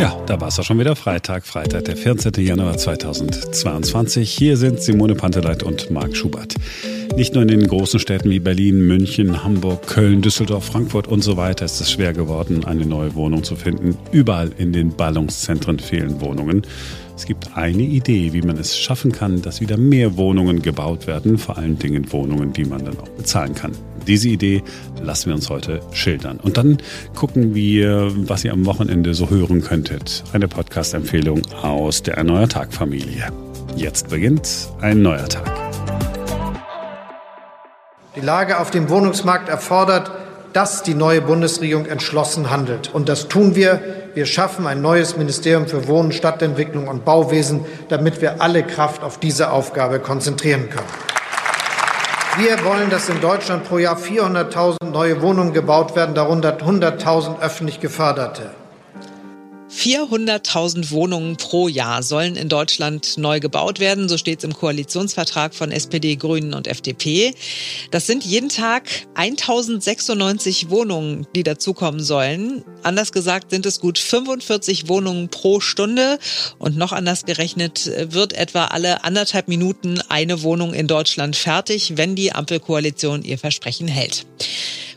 Ja, da war es auch schon wieder Freitag, Freitag, der 14. Januar 2022. Hier sind Simone Panteleit und Marc Schubert. Nicht nur in den großen Städten wie Berlin, München, Hamburg, Köln, Düsseldorf, Frankfurt und so weiter ist es schwer geworden, eine neue Wohnung zu finden. Überall in den Ballungszentren fehlen Wohnungen. Es gibt eine Idee, wie man es schaffen kann, dass wieder mehr Wohnungen gebaut werden, vor allen Dingen Wohnungen, die man dann auch bezahlen kann. Diese Idee lassen wir uns heute schildern. Und dann gucken wir, was ihr am Wochenende so hören könntet. Eine Podcast-Empfehlung aus der Erneuer Tag-Familie. Jetzt beginnt ein neuer Tag. Die Lage auf dem Wohnungsmarkt erfordert, dass die neue Bundesregierung entschlossen handelt. Und das tun wir. Wir schaffen ein neues Ministerium für Wohnen, Stadtentwicklung und Bauwesen, damit wir alle Kraft auf diese Aufgabe konzentrieren können. Wir wollen, dass in Deutschland pro Jahr 400.000 neue Wohnungen gebaut werden, darunter 100.000 öffentlich geförderte. 400.000 Wohnungen pro Jahr sollen in Deutschland neu gebaut werden. So steht es im Koalitionsvertrag von SPD, Grünen und FDP. Das sind jeden Tag 1096 Wohnungen, die dazukommen sollen. Anders gesagt sind es gut 45 Wohnungen pro Stunde. Und noch anders gerechnet wird etwa alle anderthalb Minuten eine Wohnung in Deutschland fertig, wenn die Ampelkoalition ihr Versprechen hält.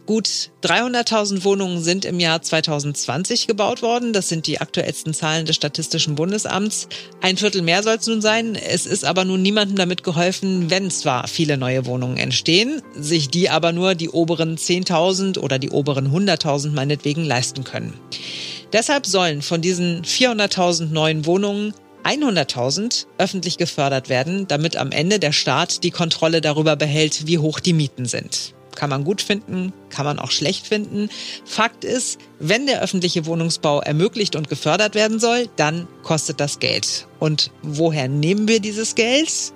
Gut 300.000 Wohnungen sind im Jahr 2020 gebaut worden. Das sind die aktuellsten Zahlen des Statistischen Bundesamts. Ein Viertel mehr soll es nun sein. Es ist aber nun niemandem damit geholfen, wenn zwar viele neue Wohnungen entstehen, sich die aber nur die oberen 10.000 oder die oberen 100.000 meinetwegen leisten können. Deshalb sollen von diesen 400.000 neuen Wohnungen 100.000 öffentlich gefördert werden, damit am Ende der Staat die Kontrolle darüber behält, wie hoch die Mieten sind. Kann man gut finden, kann man auch schlecht finden. Fakt ist, wenn der öffentliche Wohnungsbau ermöglicht und gefördert werden soll, dann kostet das Geld. Und woher nehmen wir dieses Geld?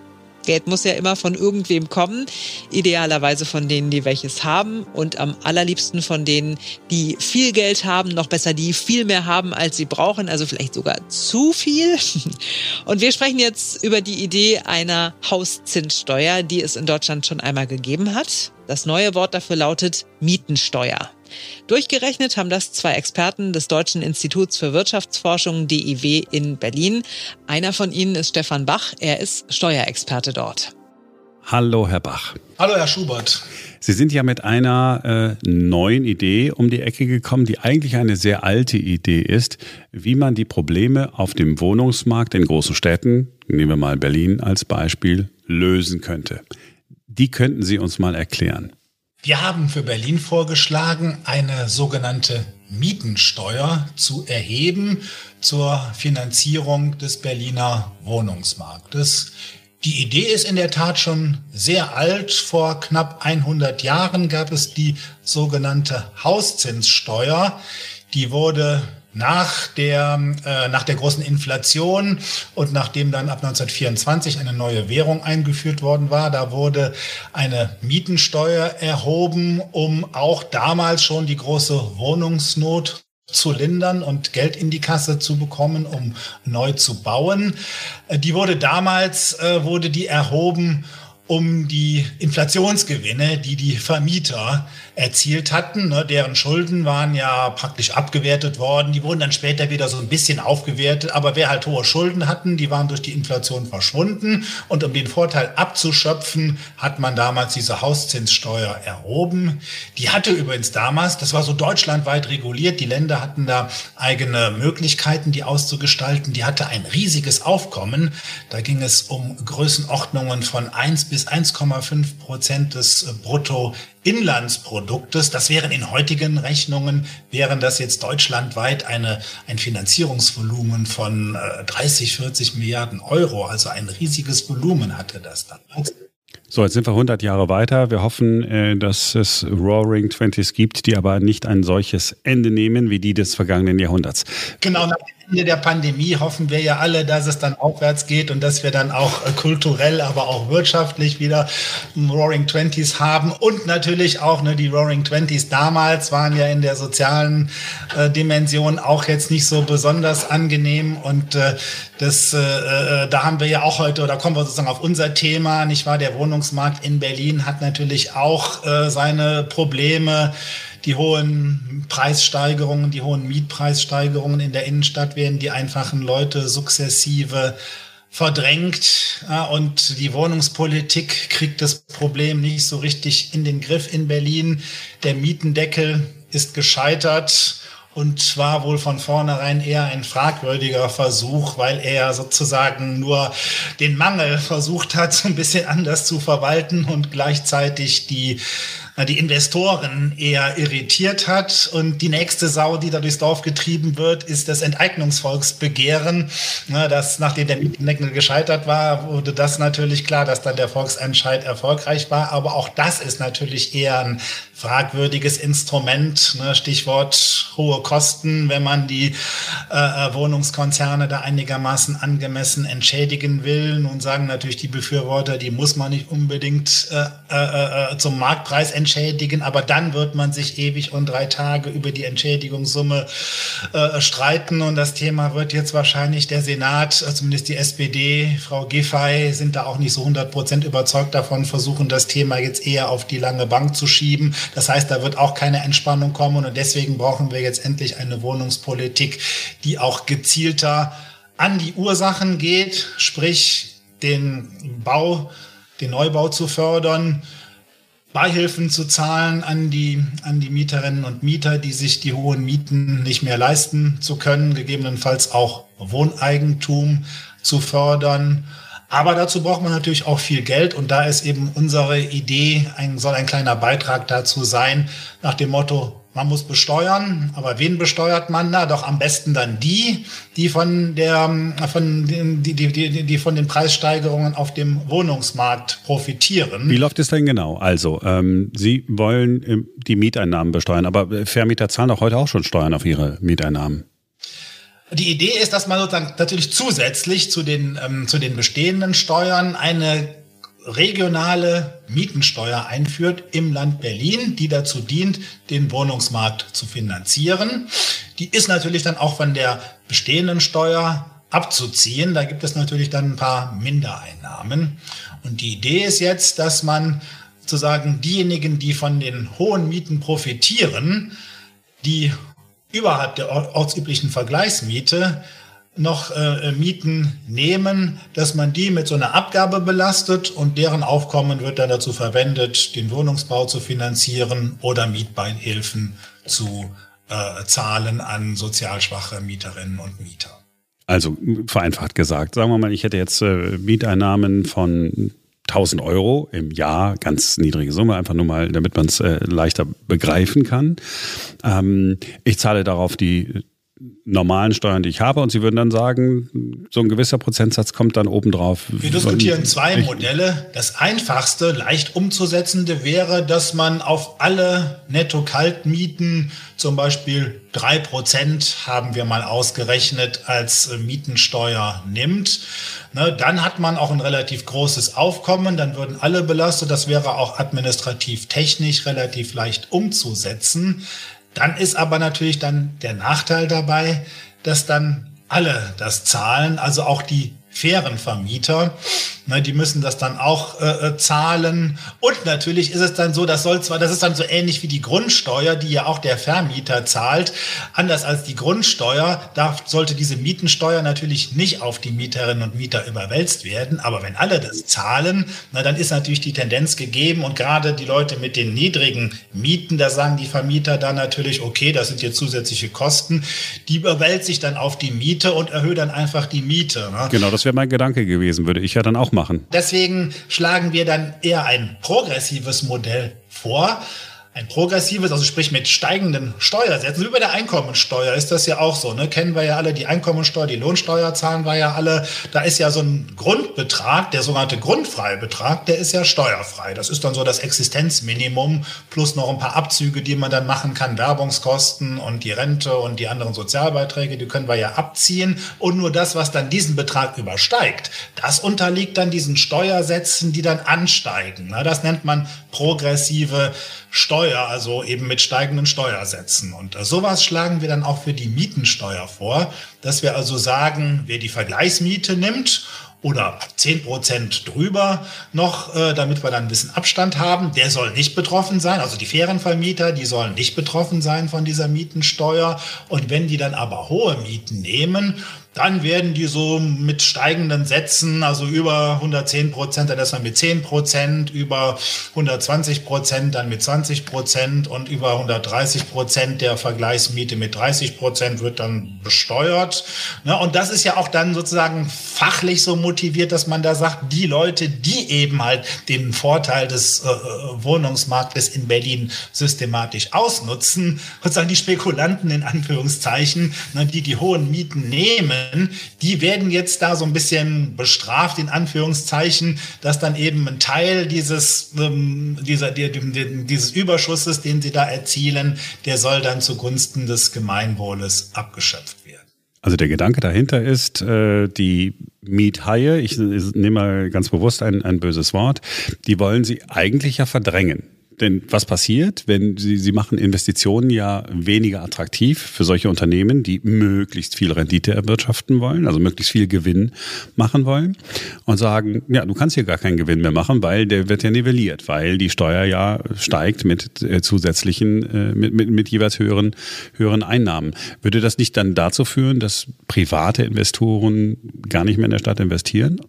Geld muss ja immer von irgendwem kommen, idealerweise von denen, die welches haben und am allerliebsten von denen, die viel Geld haben, noch besser, die viel mehr haben, als sie brauchen, also vielleicht sogar zu viel. Und wir sprechen jetzt über die Idee einer Hauszinssteuer, die es in Deutschland schon einmal gegeben hat. Das neue Wort dafür lautet Mietensteuer. Durchgerechnet haben das zwei Experten des Deutschen Instituts für Wirtschaftsforschung DIW in Berlin. Einer von ihnen ist Stefan Bach. Er ist Steuerexperte dort. Hallo, Herr Bach. Hallo, Herr Schubert. Sie sind ja mit einer äh, neuen Idee um die Ecke gekommen, die eigentlich eine sehr alte Idee ist, wie man die Probleme auf dem Wohnungsmarkt in großen Städten, nehmen wir mal Berlin als Beispiel, lösen könnte. Die könnten Sie uns mal erklären. Wir haben für Berlin vorgeschlagen, eine sogenannte Mietensteuer zu erheben zur Finanzierung des Berliner Wohnungsmarktes. Die Idee ist in der Tat schon sehr alt. Vor knapp 100 Jahren gab es die sogenannte Hauszinssteuer. Die wurde nach der, äh, nach der großen Inflation und nachdem dann ab 1924 eine neue Währung eingeführt worden war, da wurde eine Mietensteuer erhoben, um auch damals schon die große Wohnungsnot zu lindern und Geld in die Kasse zu bekommen, um neu zu bauen. Äh, die wurde damals, äh, wurde die erhoben, um die Inflationsgewinne, die die Vermieter erzielt hatten. Ne, deren Schulden waren ja praktisch abgewertet worden. Die wurden dann später wieder so ein bisschen aufgewertet. Aber wer halt hohe Schulden hatten, die waren durch die Inflation verschwunden. Und um den Vorteil abzuschöpfen, hat man damals diese Hauszinssteuer erhoben. Die hatte übrigens damals, das war so deutschlandweit reguliert, die Länder hatten da eigene Möglichkeiten, die auszugestalten. Die hatte ein riesiges Aufkommen. Da ging es um Größenordnungen von 1 bis 1,5 Prozent des Brutto Inlandsproduktes. Das wären in heutigen Rechnungen, wären das jetzt deutschlandweit eine, ein Finanzierungsvolumen von 30, äh, 40 Milliarden Euro. Also ein riesiges Volumen hatte das dann. So, jetzt sind wir 100 Jahre weiter. Wir hoffen, äh, dass es Roaring Twenties gibt, die aber nicht ein solches Ende nehmen wie die des vergangenen Jahrhunderts. Genau, nach Ende der Pandemie hoffen wir ja alle, dass es dann aufwärts geht und dass wir dann auch äh, kulturell, aber auch wirtschaftlich wieder Roaring Twenties haben. Und natürlich auch ne, die Roaring Twenties damals waren ja in der sozialen äh, Dimension auch jetzt nicht so besonders angenehm. Und äh, das, äh, äh, da haben wir ja auch heute, oder kommen wir sozusagen auf unser Thema, nicht wahr? Der Wohnungsmarkt in Berlin hat natürlich auch äh, seine Probleme die hohen Preissteigerungen, die hohen Mietpreissteigerungen in der Innenstadt werden die einfachen Leute sukzessive verdrängt und die Wohnungspolitik kriegt das Problem nicht so richtig in den Griff in Berlin. Der Mietendeckel ist gescheitert und war wohl von vornherein eher ein fragwürdiger Versuch, weil er sozusagen nur den Mangel versucht hat, so ein bisschen anders zu verwalten und gleichzeitig die die Investoren eher irritiert hat. Und die nächste Sau, die da durchs Dorf getrieben wird, ist das Enteignungsvolksbegehren. Das, nachdem der Mietendeckel gescheitert war, wurde das natürlich klar, dass dann der Volksentscheid erfolgreich war. Aber auch das ist natürlich eher ein fragwürdiges Instrument. Ne? Stichwort hohe Kosten, wenn man die äh, äh, Wohnungskonzerne da einigermaßen angemessen entschädigen will. Nun sagen natürlich die Befürworter, die muss man nicht unbedingt äh, äh, äh, zum Marktpreis entschädigen, aber dann wird man sich ewig und drei Tage über die Entschädigungssumme äh, streiten und das Thema wird jetzt wahrscheinlich der Senat, äh, zumindest die SPD, Frau Giffey, sind da auch nicht so 100 Prozent überzeugt davon, versuchen das Thema jetzt eher auf die lange Bank zu schieben. Das heißt, da wird auch keine Entspannung kommen und deswegen brauchen wir jetzt endlich eine Wohnungspolitik, die auch gezielter an die Ursachen geht, sprich den Bau, den Neubau zu fördern, Beihilfen zu zahlen an die, an die Mieterinnen und Mieter, die sich die hohen Mieten nicht mehr leisten zu können, gegebenenfalls auch Wohneigentum zu fördern aber dazu braucht man natürlich auch viel Geld und da ist eben unsere Idee, ein, soll ein kleiner Beitrag dazu sein, nach dem Motto, man muss besteuern, aber wen besteuert man da? Doch am besten dann die, die von der, von den, die, die, die, die von den Preissteigerungen auf dem Wohnungsmarkt profitieren. Wie läuft es denn genau? Also, ähm, Sie wollen ähm, die Mieteinnahmen besteuern, aber Vermieter zahlen doch heute auch schon Steuern auf ihre Mieteinnahmen. Die Idee ist, dass man sozusagen natürlich zusätzlich zu den, ähm, zu den bestehenden Steuern eine regionale Mietensteuer einführt im Land Berlin, die dazu dient, den Wohnungsmarkt zu finanzieren. Die ist natürlich dann auch von der bestehenden Steuer abzuziehen. Da gibt es natürlich dann ein paar Mindereinnahmen. Und die Idee ist jetzt, dass man sozusagen diejenigen, die von den hohen Mieten profitieren, die überhalb der ortsüblichen Vergleichsmiete noch äh, Mieten nehmen, dass man die mit so einer Abgabe belastet und deren Aufkommen wird dann dazu verwendet, den Wohnungsbau zu finanzieren oder Mietbeihilfen zu äh, zahlen an sozial schwache Mieterinnen und Mieter. Also vereinfacht gesagt, sagen wir mal, ich hätte jetzt äh, Mieteinnahmen von 1000 Euro im Jahr, ganz niedrige Summe, einfach nur mal, damit man es äh, leichter begreifen kann. Ähm, ich zahle darauf die normalen Steuern, die ich habe, und Sie würden dann sagen, so ein gewisser Prozentsatz kommt dann obendrauf. Wir diskutieren zwei Modelle. Das einfachste, leicht umzusetzende wäre, dass man auf alle Netto-Kaltmieten zum Beispiel drei Prozent haben wir mal ausgerechnet als Mietensteuer nimmt. Ne, dann hat man auch ein relativ großes Aufkommen, dann würden alle belastet. Das wäre auch administrativ technisch relativ leicht umzusetzen. Dann ist aber natürlich dann der Nachteil dabei, dass dann alle das zahlen, also auch die fairen Vermieter. Ne, die müssen das dann auch äh, äh, zahlen. Und natürlich ist es dann so, das soll zwar, das ist dann so ähnlich wie die Grundsteuer, die ja auch der Vermieter zahlt. Anders als die Grundsteuer darf, sollte diese Mietensteuer natürlich nicht auf die Mieterinnen und Mieter überwälzt werden. Aber wenn alle das zahlen, na, dann ist natürlich die Tendenz gegeben. Und gerade die Leute mit den niedrigen Mieten, da sagen die Vermieter dann natürlich, okay, das sind jetzt zusätzliche Kosten. Die überwälzt sich dann auf die Miete und erhöht dann einfach die Miete. Ne? Genau, das wäre mein Gedanke gewesen, würde ich ja dann auch machen. Deswegen schlagen wir dann eher ein progressives Modell vor, ein progressives, also sprich mit steigenden Steuersätzen. Wie bei der Einkommensteuer ist das ja auch so. Ne? Kennen wir ja alle die Einkommensteuer, die Lohnsteuer zahlen wir ja alle. Da ist ja so ein Grundbetrag, der sogenannte Grundfreibetrag, der ist ja steuerfrei. Das ist dann so das Existenzminimum plus noch ein paar Abzüge, die man dann machen kann. Werbungskosten und die Rente und die anderen Sozialbeiträge, die können wir ja abziehen. Und nur das, was dann diesen Betrag übersteigt, das unterliegt dann diesen Steuersätzen, die dann ansteigen. Das nennt man progressive Steuer, also eben mit steigenden Steuersätzen. Und äh, sowas schlagen wir dann auch für die Mietensteuer vor, dass wir also sagen, wer die Vergleichsmiete nimmt oder 10 Prozent drüber noch, äh, damit wir dann ein bisschen Abstand haben. Der soll nicht betroffen sein. Also die fairen Vermieter, die sollen nicht betroffen sein von dieser Mietensteuer. Und wenn die dann aber hohe Mieten nehmen, dann werden die so mit steigenden Sätzen, also über 110 Prozent, dann erstmal mit 10 Prozent, über 120 Prozent, dann mit 20 Prozent und über 130 Prozent der Vergleichsmiete mit 30 Prozent wird dann besteuert. Und das ist ja auch dann sozusagen fachlich so motiviert, dass man da sagt, die Leute, die eben halt den Vorteil des äh, Wohnungsmarktes in Berlin systematisch ausnutzen, sozusagen die Spekulanten in Anführungszeichen, ne, die die hohen Mieten nehmen, die werden jetzt da so ein bisschen bestraft, in Anführungszeichen, dass dann eben ein Teil dieses, ähm, dieser, die, die, dieses Überschusses, den sie da erzielen, der soll dann zugunsten des Gemeinwohles abgeschöpft werden. Also der Gedanke dahinter ist, äh, die Miethaie, ich nehme mal ganz bewusst ein, ein böses Wort, die wollen sie eigentlich ja verdrängen. Denn was passiert, wenn Sie, Sie machen Investitionen ja weniger attraktiv für solche Unternehmen, die möglichst viel Rendite erwirtschaften wollen, also möglichst viel Gewinn machen wollen und sagen, ja, du kannst hier gar keinen Gewinn mehr machen, weil der wird ja nivelliert, weil die Steuer ja steigt mit äh, zusätzlichen, äh, mit, mit, mit jeweils höheren, höheren Einnahmen. Würde das nicht dann dazu führen, dass private Investoren gar nicht mehr in der Stadt investieren?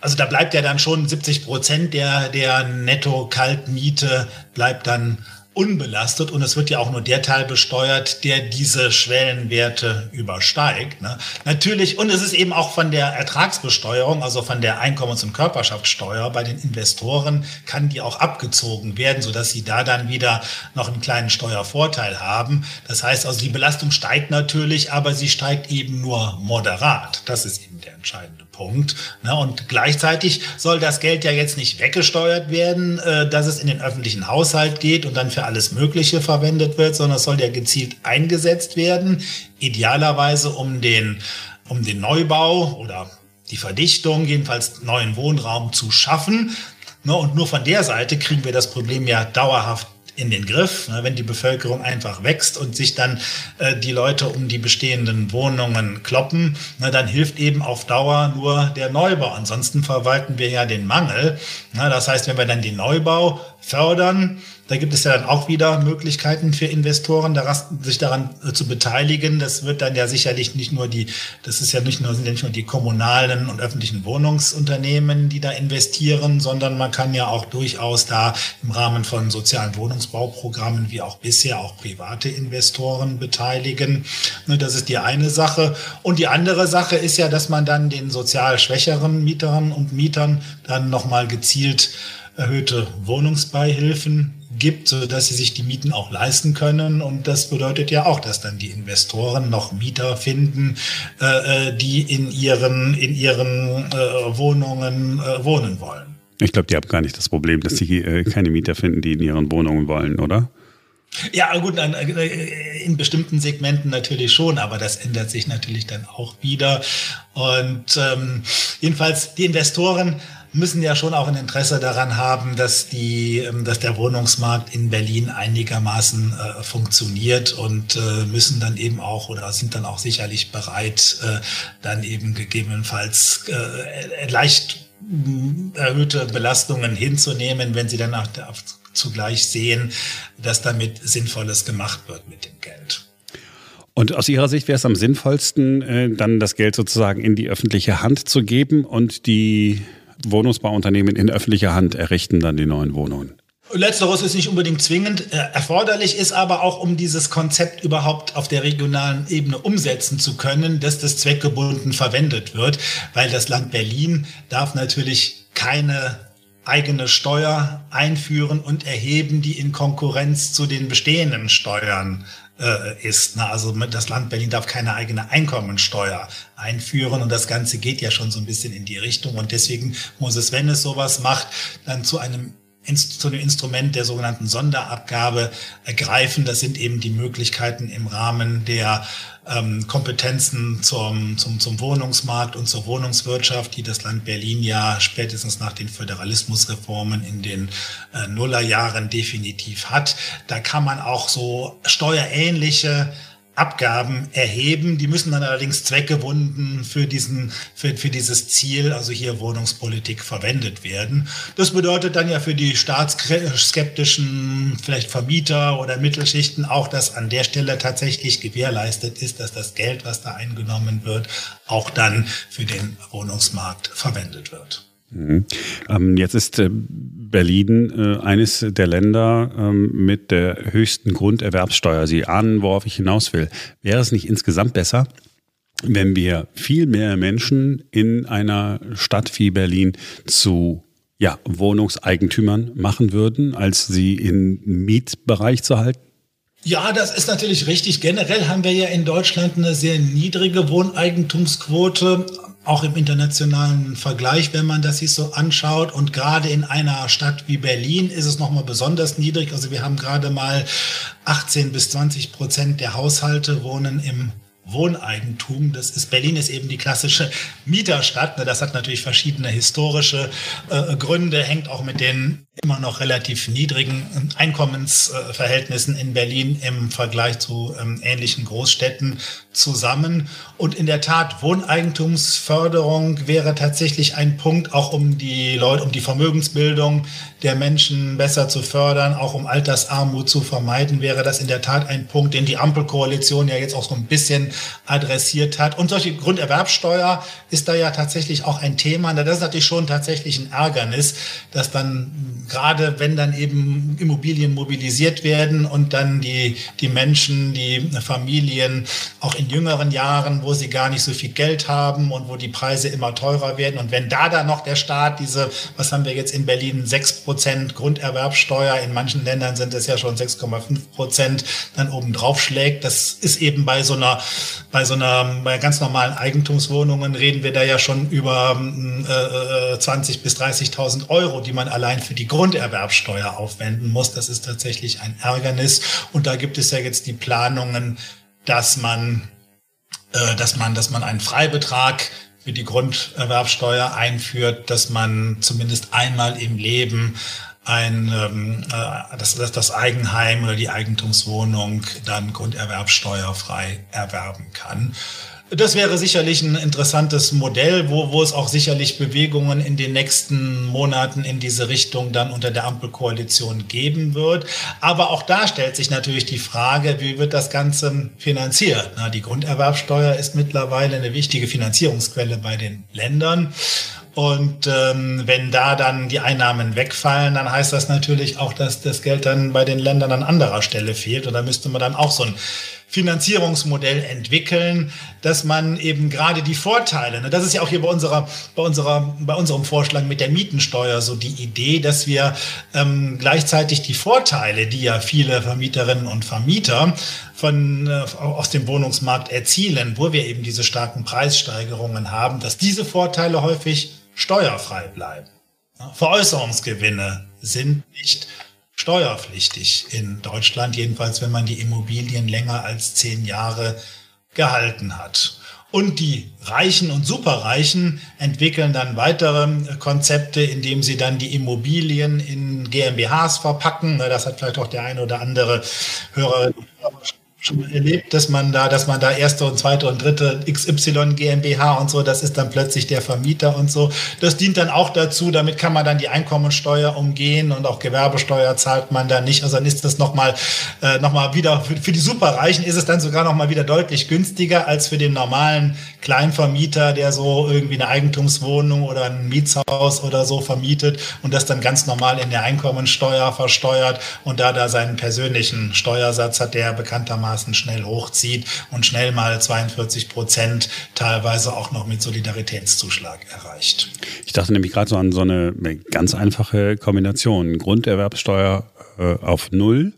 Also da bleibt ja dann schon 70 Prozent der, der Netto-Kaltmiete bleibt dann unbelastet und es wird ja auch nur der Teil besteuert, der diese Schwellenwerte übersteigt. Ne? Natürlich, und es ist eben auch von der Ertragsbesteuerung, also von der Einkommens- und Körperschaftssteuer bei den Investoren, kann die auch abgezogen werden, sodass sie da dann wieder noch einen kleinen Steuervorteil haben. Das heißt also, die Belastung steigt natürlich, aber sie steigt eben nur moderat. Das ist eben der entscheidende Punkt. Ne? Und gleichzeitig soll das Geld ja jetzt nicht weggesteuert werden, äh, dass es in den öffentlichen Haushalt geht und dann für alles Mögliche verwendet wird, sondern es soll ja gezielt eingesetzt werden, idealerweise um den, um den Neubau oder die Verdichtung, jedenfalls neuen Wohnraum zu schaffen. Ne? Und nur von der Seite kriegen wir das Problem ja dauerhaft in den Griff. Ne, wenn die Bevölkerung einfach wächst und sich dann äh, die Leute um die bestehenden Wohnungen kloppen, ne, dann hilft eben auf Dauer nur der Neubau. Ansonsten verwalten wir ja den Mangel. Das heißt, wenn wir dann den Neubau fördern, da gibt es ja dann auch wieder Möglichkeiten für Investoren, sich daran äh, zu beteiligen. Das wird dann ja sicherlich nicht nur die, das ist ja nicht nur, sind ja nicht nur die kommunalen und öffentlichen Wohnungsunternehmen, die da investieren, sondern man kann ja auch durchaus da im Rahmen von sozialen Wohnungsbauprogrammen wie auch bisher auch private Investoren beteiligen. Ne, das ist die eine Sache. Und die andere Sache ist ja, dass man dann den sozial schwächeren Mieterinnen und Mietern dann nochmal gezielt erhöhte Wohnungsbeihilfen gibt, so dass sie sich die Mieten auch leisten können. Und das bedeutet ja auch, dass dann die Investoren noch Mieter finden, äh, äh die in ihren, in ihren äh, Wohnungen äh, wohnen wollen. Ich glaube, die haben gar nicht das Problem, dass sie äh, keine Mieter finden, die in ihren Wohnungen wollen, oder? Ja, gut, äh, in bestimmten Segmenten natürlich schon, aber das ändert sich natürlich dann auch wieder. Und ähm, jedenfalls die Investoren müssen ja schon auch ein Interesse daran haben, dass die, ähm, dass der Wohnungsmarkt in Berlin einigermaßen äh, funktioniert und äh, müssen dann eben auch oder sind dann auch sicherlich bereit, äh, dann eben gegebenenfalls äh, leicht äh, erhöhte Belastungen hinzunehmen, wenn sie dann auch zugleich sehen, dass damit Sinnvolles gemacht wird mit dem Geld. Und aus Ihrer Sicht wäre es am sinnvollsten, äh, dann das Geld sozusagen in die öffentliche Hand zu geben und die Wohnungsbauunternehmen in öffentlicher Hand errichten dann die neuen Wohnungen. Letzteres ist nicht unbedingt zwingend. Äh, erforderlich ist aber auch, um dieses Konzept überhaupt auf der regionalen Ebene umsetzen zu können, dass das zweckgebunden verwendet wird, weil das Land Berlin darf natürlich keine eigene Steuer einführen und erheben, die in Konkurrenz zu den bestehenden Steuern ist. Na, also das Land Berlin darf keine eigene Einkommensteuer einführen und das Ganze geht ja schon so ein bisschen in die Richtung und deswegen muss es, wenn es sowas macht, dann zu einem zu dem Instrument der sogenannten Sonderabgabe ergreifen. Das sind eben die Möglichkeiten im Rahmen der ähm, Kompetenzen zum, zum, zum Wohnungsmarkt und zur Wohnungswirtschaft, die das Land Berlin ja spätestens nach den Föderalismusreformen in den äh, Nullerjahren definitiv hat. Da kann man auch so steuerähnliche Abgaben erheben. Die müssen dann allerdings zweckgebunden für diesen, für, für dieses Ziel, also hier Wohnungspolitik verwendet werden. Das bedeutet dann ja für die staatsskeptischen, vielleicht Vermieter oder Mittelschichten auch, dass an der Stelle tatsächlich gewährleistet ist, dass das Geld, was da eingenommen wird, auch dann für den Wohnungsmarkt verwendet wird. Mhm. Ähm, jetzt ist äh, Berlin äh, eines der Länder ähm, mit der höchsten Grunderwerbssteuer. Sie ahnen, worauf ich hinaus will. Wäre es nicht insgesamt besser, wenn wir viel mehr Menschen in einer Stadt wie Berlin zu ja, Wohnungseigentümern machen würden, als sie im Mietbereich zu halten? Ja, das ist natürlich richtig. Generell haben wir ja in Deutschland eine sehr niedrige Wohneigentumsquote auch im internationalen Vergleich, wenn man das sich so anschaut. Und gerade in einer Stadt wie Berlin ist es nochmal besonders niedrig. Also wir haben gerade mal 18 bis 20 Prozent der Haushalte wohnen im Wohneigentum. Das ist Berlin ist eben die klassische Mieterstadt. Ne, das hat natürlich verschiedene historische äh, Gründe, hängt auch mit den immer noch relativ niedrigen Einkommensverhältnissen in Berlin im Vergleich zu ähm, ähnlichen Großstädten zusammen. Und in der Tat, Wohneigentumsförderung wäre tatsächlich ein Punkt, auch um die Leute, um die Vermögensbildung der Menschen besser zu fördern, auch um Altersarmut zu vermeiden, wäre das in der Tat ein Punkt, den die Ampelkoalition ja jetzt auch so ein bisschen adressiert hat. Und solche Grunderwerbsteuer ist da ja tatsächlich auch ein Thema. Das ist natürlich schon tatsächlich ein Ärgernis, dass dann gerade wenn dann eben Immobilien mobilisiert werden und dann die, die Menschen, die Familien auch in jüngeren Jahren, wo sie gar nicht so viel Geld haben und wo die Preise immer teurer werden. Und wenn da dann noch der Staat diese, was haben wir jetzt in Berlin, 6% Grunderwerbsteuer, in manchen Ländern sind es ja schon 6,5 Prozent, dann oben drauf schlägt, das ist eben bei so einer, bei so einer, bei ganz normalen Eigentumswohnungen reden wir da ja schon über äh, 20 äh, bis 30.000 Euro, die man allein für die Grunderwerbsteuer aufwenden muss. Das ist tatsächlich ein Ärgernis. Und da gibt es ja jetzt die Planungen, dass man, äh, dass man, dass man einen Freibetrag für die Grunderwerbsteuer einführt, dass man zumindest einmal im Leben ein, ähm, äh, dass, dass das Eigenheim oder die Eigentumswohnung dann grunderwerbsteuerfrei erwerben kann. Das wäre sicherlich ein interessantes Modell, wo, wo es auch sicherlich Bewegungen in den nächsten Monaten in diese Richtung dann unter der Ampelkoalition geben wird. Aber auch da stellt sich natürlich die Frage, wie wird das Ganze finanziert? Na, die Grunderwerbsteuer ist mittlerweile eine wichtige Finanzierungsquelle bei den Ländern. Und ähm, wenn da dann die Einnahmen wegfallen, dann heißt das natürlich auch, dass das Geld dann bei den Ländern an anderer Stelle fehlt. Und da müsste man dann auch so ein Finanzierungsmodell entwickeln, dass man eben gerade die Vorteile, ne, das ist ja auch hier bei unserer, bei unserer, bei unserem Vorschlag mit der Mietensteuer so die Idee, dass wir ähm, gleichzeitig die Vorteile, die ja viele Vermieterinnen und Vermieter von, äh, aus dem Wohnungsmarkt erzielen, wo wir eben diese starken Preissteigerungen haben, dass diese Vorteile häufig steuerfrei bleiben. Veräußerungsgewinne sind nicht steuerpflichtig in Deutschland, jedenfalls wenn man die Immobilien länger als zehn Jahre gehalten hat. Und die Reichen und Superreichen entwickeln dann weitere Konzepte, indem sie dann die Immobilien in GmbHs verpacken. Das hat vielleicht auch der eine oder andere Hörer schon mal erlebt, dass man da, dass man da erste und zweite und dritte XY GmbH und so, das ist dann plötzlich der Vermieter und so. Das dient dann auch dazu, damit kann man dann die Einkommensteuer umgehen und auch Gewerbesteuer zahlt man dann nicht. Also dann ist das nochmal, äh, noch mal wieder, für, für die Superreichen ist es dann sogar nochmal wieder deutlich günstiger als für den normalen Kleinvermieter, der so irgendwie eine Eigentumswohnung oder ein Mietshaus oder so vermietet und das dann ganz normal in der Einkommensteuer versteuert und da da seinen persönlichen Steuersatz hat, der bekanntermaßen einigermaßen schnell hochzieht und schnell mal 42 Prozent teilweise auch noch mit Solidaritätszuschlag erreicht. Ich dachte nämlich gerade so an so eine ganz einfache Kombination. Grunderwerbsteuer äh, auf Null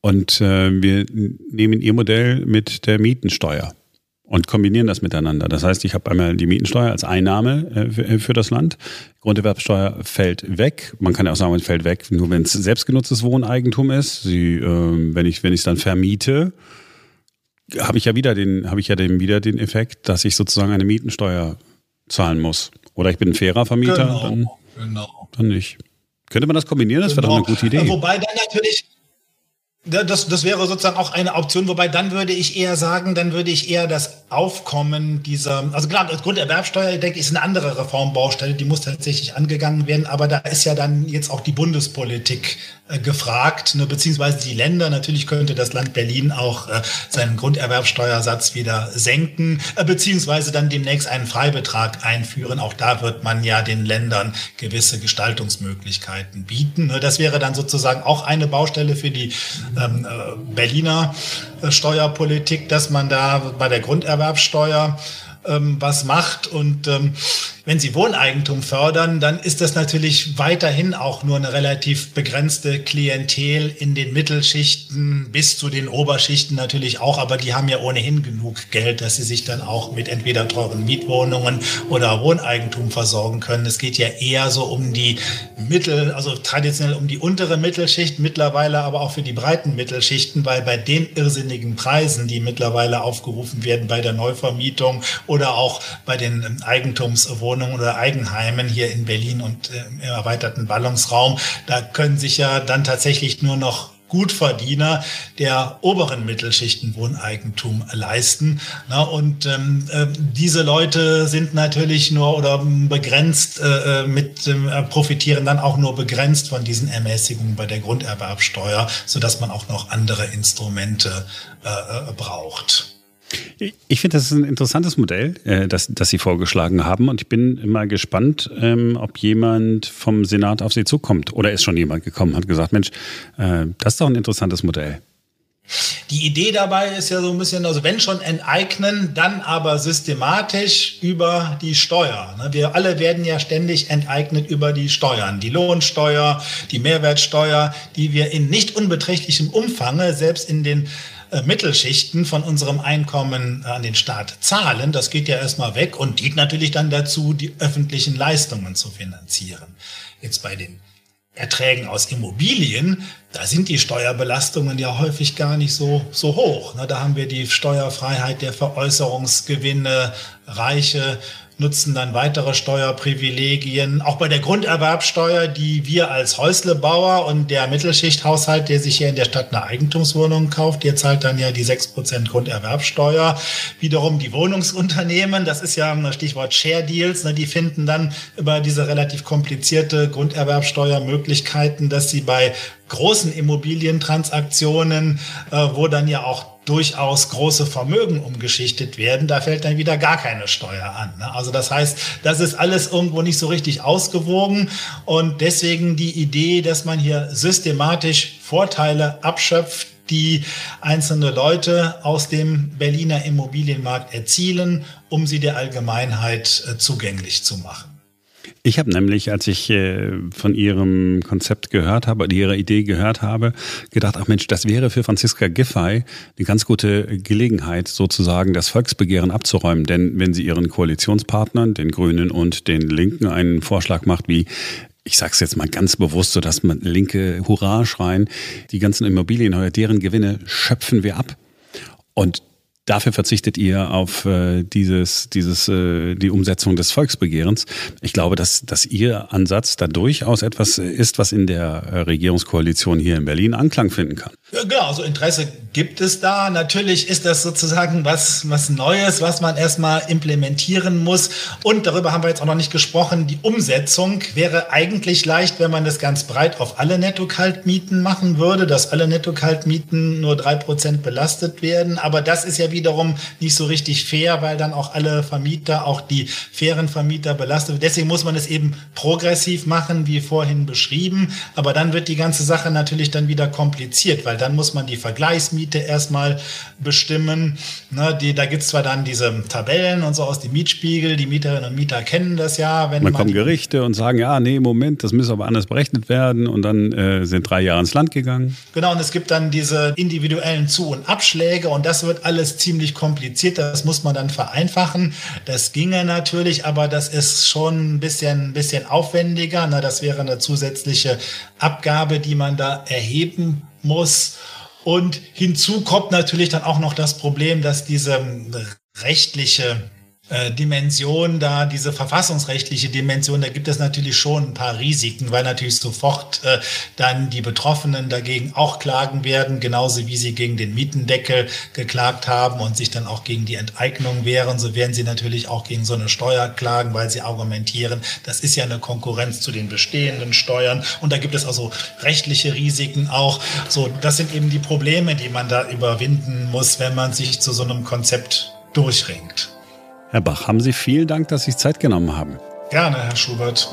und äh, wir nehmen Ihr Modell mit der Mietensteuer und kombinieren das miteinander. Das heißt, ich habe einmal die Mietensteuer als Einnahme äh, für, das Land. Grunderwerbsteuer fällt weg. Man kann ja auch sagen, es fällt weg, nur wenn es selbstgenutztes Wohneigentum ist. Sie, äh, wenn ich wenn ich es dann vermiete, habe ich ja wieder den habe ich ja den, wieder den Effekt, dass ich sozusagen eine Mietensteuer zahlen muss. Oder ich bin ein fairer Vermieter, genau, dann, genau. dann nicht. Könnte man das kombinieren? Das genau. wäre doch eine gute Idee. Wobei dann natürlich Das, das wäre sozusagen auch eine Option, wobei dann würde ich eher sagen, dann würde ich eher das Aufkommen dieser, also klar, Grunderwerbsteuer, denke ich, ist eine andere Reformbaustelle, die muss tatsächlich angegangen werden, aber da ist ja dann jetzt auch die Bundespolitik gefragt, ne, beziehungsweise die Länder. Natürlich könnte das Land Berlin auch äh, seinen Grunderwerbsteuersatz wieder senken, äh, beziehungsweise dann demnächst einen Freibetrag einführen. Auch da wird man ja den Ländern gewisse Gestaltungsmöglichkeiten bieten. Ne, das wäre dann sozusagen auch eine Baustelle für die ähm, äh, Berliner äh, Steuerpolitik, dass man da bei der Grunderwerbsteuer ähm, was macht. Und ähm, wenn Sie Wohneigentum fördern, dann ist das natürlich weiterhin auch nur eine relativ begrenzte Klientel in den Mittelschichten bis zu den Oberschichten natürlich auch, aber die haben ja ohnehin genug Geld, dass sie sich dann auch mit entweder teuren Mietwohnungen oder Wohneigentum versorgen können. Es geht ja eher so um die Mittel, also traditionell um die untere Mittelschicht, mittlerweile aber auch für die breiten Mittelschichten, weil bei den irrsinnigen Preisen, die mittlerweile aufgerufen werden bei der Neuvermietung oder auch bei den Eigentumswohnungen, Wohnungen oder Eigenheimen hier in Berlin und äh, im erweiterten Ballungsraum. Da können sich ja dann tatsächlich nur noch Gutverdiener der oberen Mittelschichten Wohneigentum leisten. Na, und ähm, äh, diese Leute sind natürlich nur oder begrenzt äh, äh mit äh, profitieren dann auch nur begrenzt von diesen Ermäßigungen bei der Grunderwerbsteuer, so dass man auch noch andere Instrumente äh, äh braucht. Ich finde, das ist ein interessantes Modell, äh, das, das Sie vorgeschlagen haben. Und ich bin immer gespannt, ähm, ob jemand vom Senat auf Sie zukommt. Oder ist schon jemand gekommen und hat gesagt, Mensch, äh, das ist doch ein interessantes Modell. Die Idee dabei ist ja so ein bisschen, also wenn schon enteignen, dann aber systematisch über die Steuer. Ne? Wir alle werden ja ständig enteignet über die Steuern. Die Lohnsteuer, die Mehrwertsteuer, die wir in nicht unbeträchtlichem Umfang, selbst in den äh, Mittelschichten von unserem Einkommen äh, an den Staat zahlen. Das geht ja erstmal weg und dient natürlich dann dazu, die öffentlichen Leistungen zu finanzieren. Jetzt bei den Erträgen aus Immobilien, da sind die Steuerbelastungen ja häufig gar nicht so, so hoch. Da haben wir die Steuerfreiheit der Veräußerungsgewinne, Reiche nutzen dann weitere Steuerprivilegien. Auch bei der Grunderwerbsteuer, die wir als Häuslebauer und der Mittelschichthaushalt, der sich hier in der Stadt eine Eigentumswohnung kauft, der zahlt dann ja die 6% Grunderwerbsteuer. Wiederum die Wohnungsunternehmen, das ist ja ein Stichwort Share Deals, ne, die finden dann über diese relativ komplizierte Grunderwerbsteuer Möglichkeiten, dass sie bei großen Immobilientransaktionen, äh, wo dann ja auch durchaus große Vermögen umgeschichtet werden, da fällt dann wieder gar keine Steuer an. Ne? Also das heißt, das ist alles irgendwo nicht so richtig ausgewogen und deswegen die Idee, dass man hier systematisch Vorteile abschöpft, die einzelne Leute aus dem Berliner Immobilienmarkt erzielen, um sie der Allgemeinheit äh, zugänglich zu machen. Ich habe nämlich, als ich äh, von Ihrem Konzept gehört habe, oder Ihrer Idee gehört habe, gedacht, ach Mensch, das wäre für Franziska Giffey eine ganz gute Gelegenheit, sozusagen das Volksbegehren abzuräumen. Denn wenn sie ihren Koalitionspartnern, den Grünen und den Linken, einen Vorschlag macht, wie ich sage es jetzt mal ganz bewusst, so dass man linke Hurra schreien, die ganzen Immobilien, deren Gewinne schöpfen wir ab. Und Dafür verzichtet ihr auf äh, dieses, dieses, äh, die Umsetzung des Volksbegehrens. Ich glaube, dass, dass Ihr Ansatz da durchaus etwas ist, was in der äh, Regierungskoalition hier in Berlin Anklang finden kann. Ja, genau, also Interesse gibt es da. Natürlich ist das sozusagen was, was Neues, was man erstmal implementieren muss. Und darüber haben wir jetzt auch noch nicht gesprochen. Die Umsetzung wäre eigentlich leicht, wenn man das ganz breit auf alle Netto-Kaltmieten machen würde, dass alle Netto-Kaltmieten nur drei Prozent belastet werden. Aber das ist ja wiederum nicht so richtig fair, weil dann auch alle Vermieter, auch die fairen Vermieter belastet werden. Deswegen muss man es eben progressiv machen, wie vorhin beschrieben. Aber dann wird die ganze Sache natürlich dann wieder kompliziert, weil dann muss man die Vergleichsmiete erstmal bestimmen. Ne, die, da gibt's zwar dann diese Tabellen und so aus dem Mietspiegel, die Mieterinnen und Mieter kennen das ja. Wenn man kommen Gerichte und sagen, ja, nee, Moment, das muss aber anders berechnet werden und dann äh, sind drei Jahre ins Land gegangen. Genau, und es gibt dann diese individuellen Zu- und Abschläge und das wird alles ziemlich kompliziert. Das muss man dann vereinfachen. Das ginge natürlich, aber das ist schon ein bisschen, ein bisschen aufwendiger. Na, das wäre eine zusätzliche Abgabe, die man da erheben muss. Und hinzu kommt natürlich dann auch noch das Problem, dass diese rechtliche äh, Dimension da, diese verfassungsrechtliche Dimension, da gibt es natürlich schon ein paar Risiken, weil natürlich sofort äh, dann die Betroffenen dagegen auch klagen werden, genauso wie sie gegen den Mietendeckel geklagt haben und sich dann auch gegen die Enteignung wehren, so werden sie natürlich auch gegen so eine Steuer klagen, weil sie argumentieren, das ist ja eine Konkurrenz zu den bestehenden Steuern und da gibt es also rechtliche Risiken auch. So, das sind eben die Probleme, die man da überwinden muss, wenn man sich zu so einem Konzept durchringt. Herr Bach, haben Sie vielen Dank, dass Sie sich Zeit genommen haben. Gerne, Herr Schubert.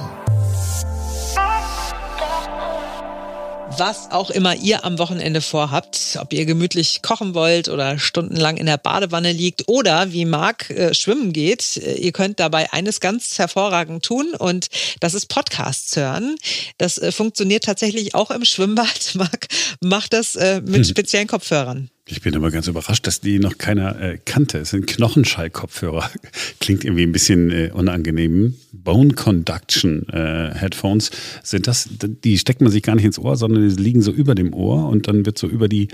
was auch immer ihr am Wochenende vorhabt, ob ihr gemütlich kochen wollt oder stundenlang in der Badewanne liegt oder wie Marc äh, schwimmen geht, äh, ihr könnt dabei eines ganz hervorragend tun und das ist Podcasts hören. Das äh, funktioniert tatsächlich auch im Schwimmbad. Marc macht das äh, mit hm. speziellen Kopfhörern. Ich bin immer ganz überrascht, dass die noch keiner äh, kannte. Es sind Knochenschall-Kopfhörer. Klingt irgendwie ein bisschen äh, unangenehm. Bone Conduction äh, Headphones sind das, die steckt man sich gar nicht ins Ohr, sondern die liegen so über dem Ohr und dann wird so über die,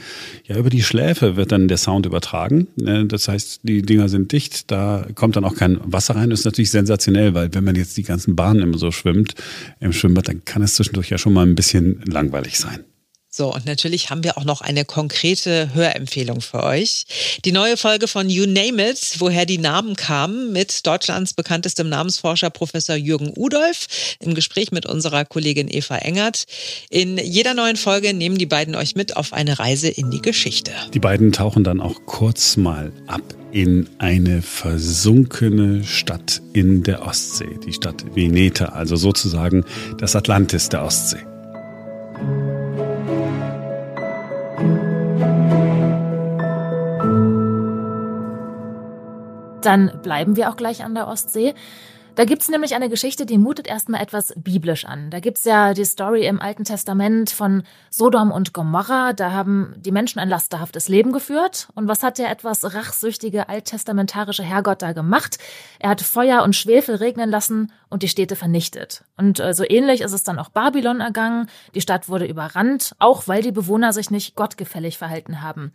ja, über die Schläfe wird dann der Sound übertragen. Äh, das heißt, die Dinger sind dicht, da kommt dann auch kein Wasser rein. Das ist natürlich sensationell, weil wenn man jetzt die ganzen Bahnen immer so schwimmt im Schwimmbad, dann kann es zwischendurch ja schon mal ein bisschen langweilig sein. So, und natürlich haben wir auch noch eine konkrete Hörempfehlung für euch. Die neue Folge von You Name It, woher die Namen kamen, mit Deutschlands bekanntestem Namensforscher Professor Jürgen Udolf im Gespräch mit unserer Kollegin Eva Engert. In jeder neuen Folge nehmen die beiden euch mit auf eine Reise in die Geschichte. Die beiden tauchen dann auch kurz mal ab in eine versunkene Stadt in der Ostsee, die Stadt Veneta, also sozusagen das Atlantis der Ostsee. Dann bleiben wir auch gleich an der Ostsee. Da gibt's nämlich eine Geschichte, die mutet erstmal etwas biblisch an. Da gibt's ja die Story im Alten Testament von Sodom und Gomorra. Da haben die Menschen ein lasterhaftes Leben geführt. Und was hat der etwas rachsüchtige alttestamentarische Herrgott da gemacht? Er hat Feuer und Schwefel regnen lassen und die Städte vernichtet. Und äh, so ähnlich ist es dann auch Babylon ergangen. Die Stadt wurde überrannt, auch weil die Bewohner sich nicht gottgefällig verhalten haben.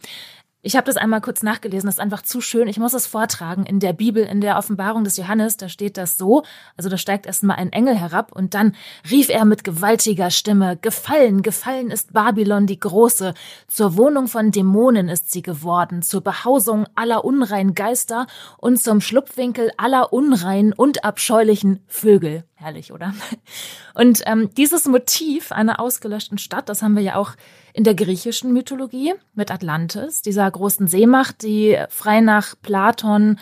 Ich habe das einmal kurz nachgelesen, das ist einfach zu schön. Ich muss es vortragen. In der Bibel, in der Offenbarung des Johannes, da steht das so. Also da steigt erst mal ein Engel herab und dann rief er mit gewaltiger Stimme, Gefallen, gefallen ist Babylon die Große. Zur Wohnung von Dämonen ist sie geworden, zur Behausung aller unreinen Geister und zum Schlupfwinkel aller unreinen und abscheulichen Vögel. Herrlich, oder? Und ähm, dieses Motiv einer ausgelöschten Stadt, das haben wir ja auch in der griechischen Mythologie mit Atlantis, dieser großen Seemacht, die frei nach Platon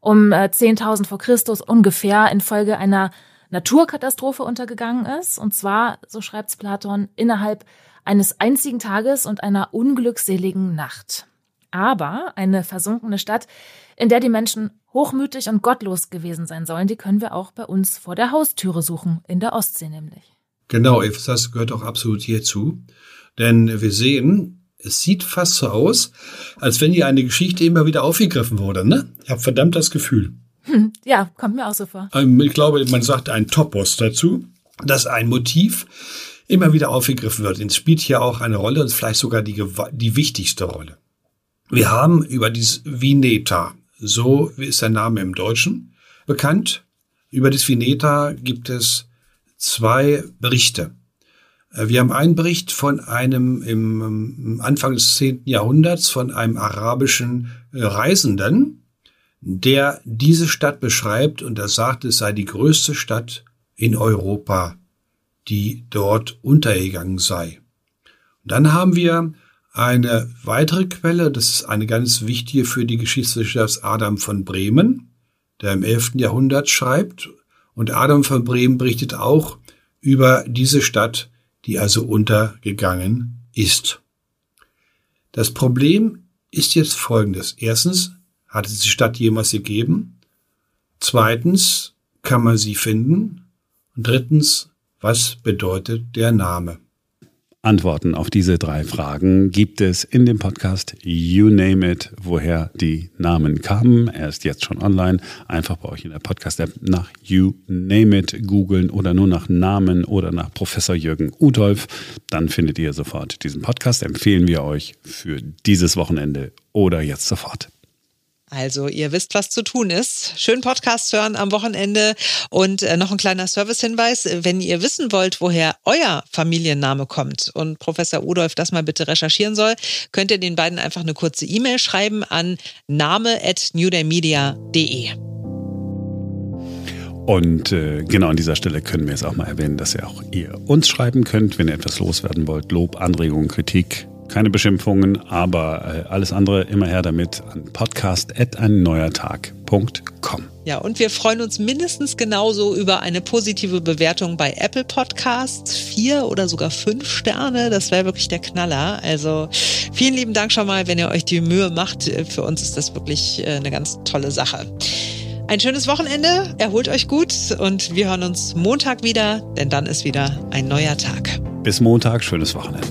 um äh, 10.000 vor Christus ungefähr infolge einer Naturkatastrophe untergegangen ist. Und zwar, so schreibt's Platon, innerhalb eines einzigen Tages und einer unglückseligen Nacht. Aber eine versunkene Stadt, in der die Menschen hochmütig und gottlos gewesen sein sollen, die können wir auch bei uns vor der Haustüre suchen, in der Ostsee nämlich. Genau, das gehört auch absolut hierzu. Denn wir sehen, es sieht fast so aus, als wenn hier eine Geschichte immer wieder aufgegriffen wurde. Ne? Ich habe verdammt das Gefühl. Hm, ja, kommt mir auch so vor. Ähm, ich glaube, man sagt ein Topos dazu, dass ein Motiv immer wieder aufgegriffen wird. Es spielt hier auch eine Rolle und vielleicht sogar die, die wichtigste Rolle. Wir haben über dieses Vineta, so ist der Name im Deutschen, bekannt. Über das Vineta gibt es zwei Berichte. Äh, wir haben einen Bericht von einem im Anfang des 10. Jahrhunderts von einem arabischen äh, Reisenden, der diese Stadt beschreibt und er sagt, es sei die größte Stadt in Europa, die dort untergegangen sei. Und dann haben wir eine weitere Quelle, das ist eine ganz wichtige für die Geschichtswissenschaft Adam von Bremen, der im 11. Jahrhundert schreibt. Und Adam von Bremen berichtet auch über diese Stadt, die also untergegangen ist. Das Problem ist jetzt folgendes. Erstens, hat es die Stadt jemals gegeben? Zweitens, kann man sie finden? Und drittens, was bedeutet der Name? Antworten auf diese drei Fragen gibt es in dem Podcast You Name It, woher die Namen kamen. Er ist jetzt schon online. Einfach bei euch in der Podcast-App nach You Name It googeln oder nur nach Namen oder nach Professor Jürgen Udolf. Dann findet ihr sofort diesen Podcast. Empfehlen wir euch für dieses Wochenende oder jetzt sofort. Also, ihr wisst, was zu tun ist. Schön Podcast hören am Wochenende. Und äh, noch ein kleiner Servicehinweis. Wenn ihr wissen wollt, woher euer Familienname kommt und Professor Udolf das mal bitte recherchieren soll, könnt ihr den beiden einfach eine kurze E-Mail schreiben an name.newdaymedia.de. Und äh, genau an dieser Stelle können wir jetzt auch mal erwähnen, dass ihr auch ihr uns schreiben könnt, wenn ihr etwas loswerden wollt. Lob, Anregungen, Kritik, keine Beschimpfungen, aber äh, alles andere immer her damit an podcast.einneuertag.com. Ja, und wir freuen uns mindestens genauso über eine positive Bewertung bei Apple Podcasts. Vier oder sogar fünf Sterne, das wäre wirklich der Knaller. Also vielen lieben Dank schon mal, wenn ihr euch die Mühe macht. Für uns ist das wirklich äh, eine ganz tolle Sache. Ein schönes Wochenende, erholt euch gut und wir hören uns Montag wieder, denn dann ist wieder ein neuer Tag. Bis Montag, schönes Wochenende.